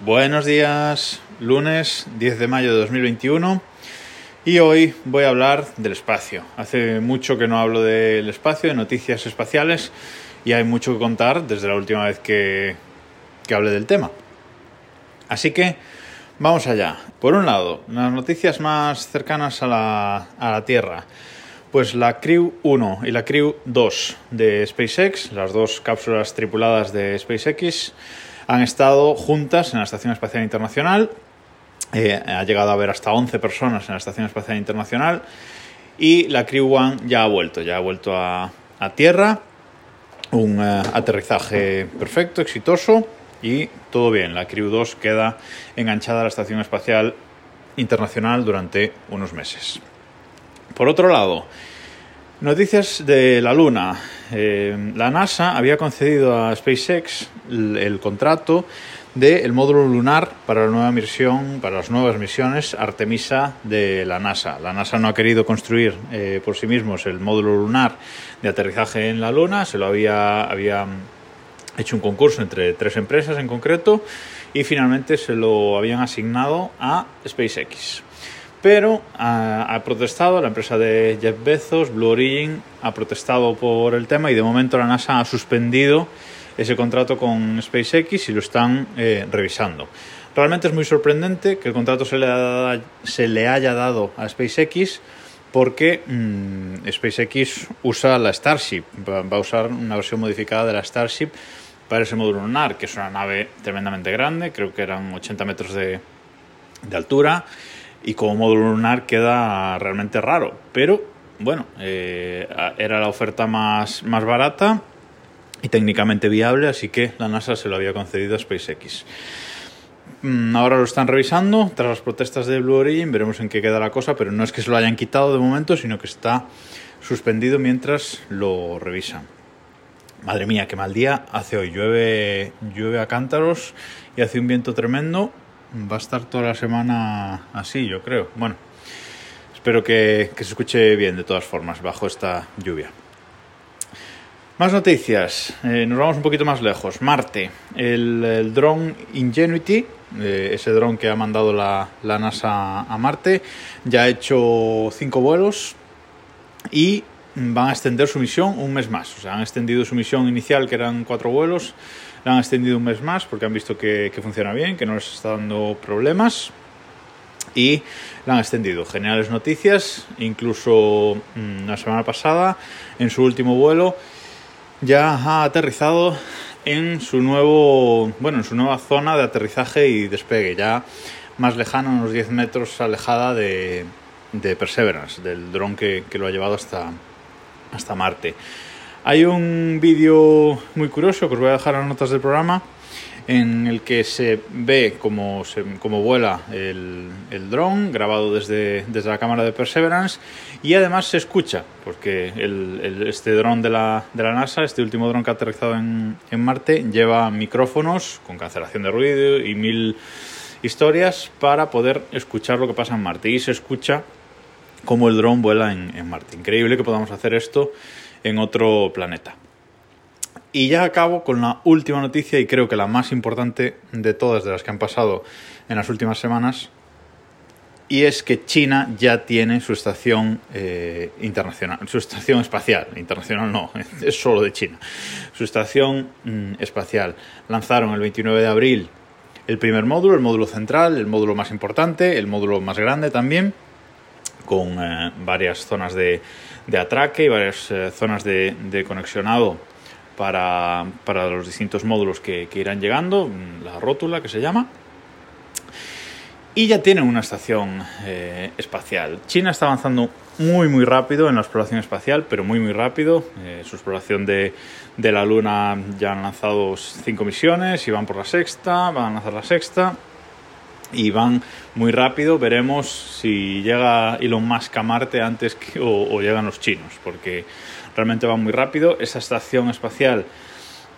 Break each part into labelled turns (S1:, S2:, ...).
S1: Buenos días, lunes 10 de mayo de 2021 y hoy voy a hablar del espacio. Hace mucho que no hablo del espacio, de noticias espaciales y hay mucho que contar desde la última vez que, que hablé del tema. Así que vamos allá. Por un lado, las noticias más cercanas a la, a la Tierra. Pues la Crew 1 y la Crew 2 de SpaceX, las dos cápsulas tripuladas de SpaceX, han estado juntas en la Estación Espacial Internacional. Eh, ha llegado a haber hasta 11 personas en la Estación Espacial Internacional. Y la Crew One ya ha vuelto, ya ha vuelto a, Tierra. Un uh, aterrizaje perfecto, exitoso y todo bien. La Crew 2 queda enganchada a la Estación Espacial Internacional durante unos meses. Por otro lado, Noticias de la Luna. Eh, la NASA había concedido a SpaceX el, contrato del módulo lunar para la nueva misión, para las nuevas misiones Artemisa de la NASA. La NASA no ha querido construir eh, por sí mismos el módulo lunar de aterrizaje en la Luna, se lo había, había hecho un concurso entre tres empresas en concreto y finalmente se lo habían asignado a SpaceX pero ha, ha, protestado la empresa de Jeff Bezos, Blue Origin, ha protestado por el tema y de momento la NASA ha suspendido ese contrato con SpaceX y lo están eh, revisando. Realmente es muy sorprendente que el contrato se le, ha, se le haya dado a SpaceX porque mmm, SpaceX usa la Starship, va, va a usar una versión modificada de la Starship para ese módulo lunar, que es una nave tremendamente grande, creo que eran 80 metros de, de altura y como módulo lunar queda realmente raro. Pero bueno, eh, era la oferta más, más barata y técnicamente viable, así que la NASA se lo había concedido a SpaceX. Ahora lo están revisando tras las protestas de Blue Origin, veremos en qué queda la cosa, pero no es que se lo hayan quitado de momento, sino que está suspendido mientras lo revisan. Madre mía, qué mal día hace hoy. Llueve, llueve a cántaros y hace un viento tremendo va a estar toda la semana así, yo creo. Bueno, espero que, que, se escuche bien de todas formas bajo esta lluvia. Más noticias, eh, nos vamos un poquito más lejos. Marte, el, el dron Ingenuity, eh, ese dron que ha mandado la, la, NASA a Marte, ya ha hecho cinco vuelos y van a extender su misión un mes más. O sea, han extendido su misión inicial, que eran cuatro vuelos, la han extendido un mes más porque han visto que, que funciona bien, que no les está dando problemas y la han extendido. Geniales noticias, incluso mmm, la semana pasada, en su último vuelo, ya ha aterrizado en su nuevo, bueno, en su nueva zona de aterrizaje y despegue, ya más lejano, unos 10 metros alejada de, de Perseverance, del dron que, que, lo ha llevado hasta, hasta Marte. Hay un vídeo muy curioso que os voy a dejar en las notas del programa en el que se ve cómo, se, cómo vuela el, el dron grabado desde, desde, la cámara de Perseverance y además se escucha porque el, este dron de la, de la, NASA, este último dron que ha aterrizado en, en, Marte, lleva micrófonos con cancelación de ruido y mil historias para poder escuchar lo que pasa en Marte y se escucha cómo el dron vuela en Marte. Increíble que podamos hacer esto en otro planeta. Y ya acabo con la última noticia y creo que la más importante de todas de las que han pasado en las últimas semanas. Y es que China ya tiene su estación eh, internacional, su estación espacial, internacional no, es solo de China. Su estación mm, espacial. Lanzaron el 29 de abril el primer módulo, el módulo central, el módulo más importante, el módulo más grande también, con eh, varias zonas de, de atraque y varias eh, zonas de, de conexionado para, para, los distintos módulos que, que, irán llegando, la rótula que se llama. Y ya tienen una estación eh, espacial. China está avanzando muy muy rápido en la exploración espacial, pero muy muy rápido. Eh, su exploración de, de, la Luna ya han lanzado cinco misiones y van por la sexta, van a lanzar la sexta y van muy rápido. Veremos si llega Elon Musk a Marte antes que, o, llegan los chinos, porque realmente van muy rápido. Esa estación espacial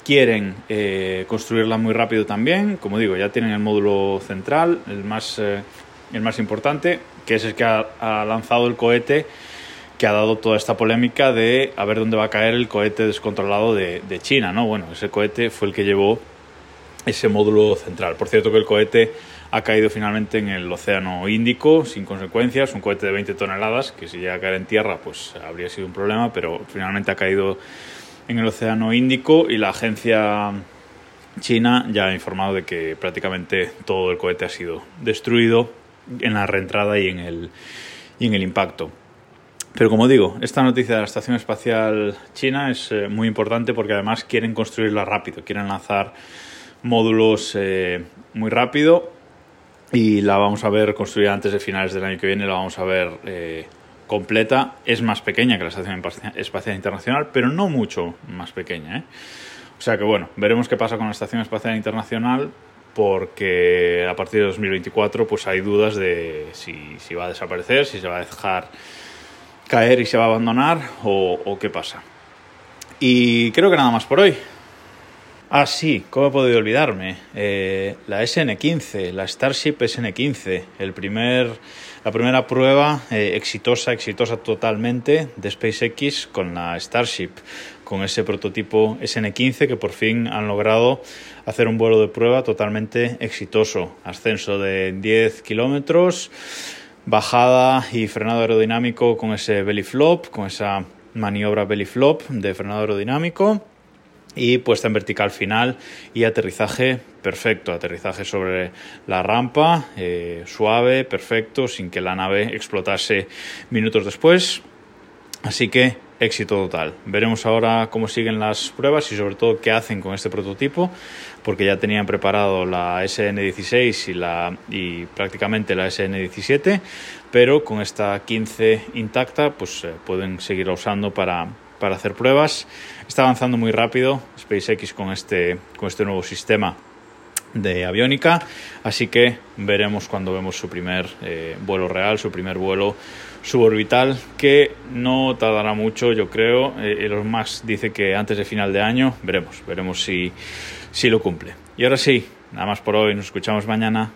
S1: quieren eh, construirla muy rápido también. Como digo, ya tienen el módulo central, el más, eh, el más importante, que es el que ha, ha lanzado el cohete que ha dado toda esta polémica de a ver dónde va a caer el cohete descontrolado de, de China, ¿no? Bueno, ese cohete fue el que llevó ese módulo central. Por cierto que el cohete ha caído finalmente en el Océano Índico sin consecuencias, un cohete de 20 toneladas, que si llega a caer en tierra pues habría sido un problema, pero finalmente ha caído en el Océano Índico y la agencia china ya ha informado de que prácticamente todo el cohete ha sido destruido en la reentrada y en el, y en el impacto. Pero como digo, esta noticia de la Estación Espacial China es eh, muy importante porque además quieren construirla rápido, quieren lanzar módulos eh, muy rápido y la vamos a ver construida antes de finales del año que viene, la vamos a ver eh, completa. Es más pequeña que la Estación Espacial Internacional, pero no mucho más pequeña. ¿eh? O sea que bueno, veremos qué pasa con la Estación Espacial Internacional porque a partir de 2024 pues hay dudas de si, va a desaparecer, si se va a dejar caer y se va a abandonar o qué pasa. Y creo que nada más por hoy. Ah, sí, ¿cómo he podido olvidarme? Eh, la SN15, la Starship SN15, el primer, la primera prueba eh, exitosa, exitosa totalmente de SpaceX con la Starship, con ese prototipo SN15 que por fin han logrado hacer un vuelo de prueba totalmente exitoso. Ascenso de 10 kilómetros, bajada y frenado aerodinámico con ese belly flop, con esa maniobra belly flop de frenado aerodinámico y puesta en vertical final y aterrizaje perfecto, aterrizaje sobre la rampa, eh, suave, perfecto, sin que la nave explotase minutos después. Así que éxito total. Veremos ahora cómo siguen las pruebas y sobre todo qué hacen con este prototipo, porque ya tenían preparado la SN16 y, la, y prácticamente la SN17, pero con esta 15 intacta pues eh, pueden seguirla usando para, para hacer pruebas. Está avanzando muy rápido SpaceX con este, con este nuevo sistema de aviónica, así que veremos cuando vemos su primer eh, vuelo real, su primer vuelo suborbital, que no tardará mucho, yo creo. Eh, Elon Musk dice que antes de final de año, veremos, veremos si, si lo cumple. Y ahora sí, nada más por hoy, nos escuchamos mañana.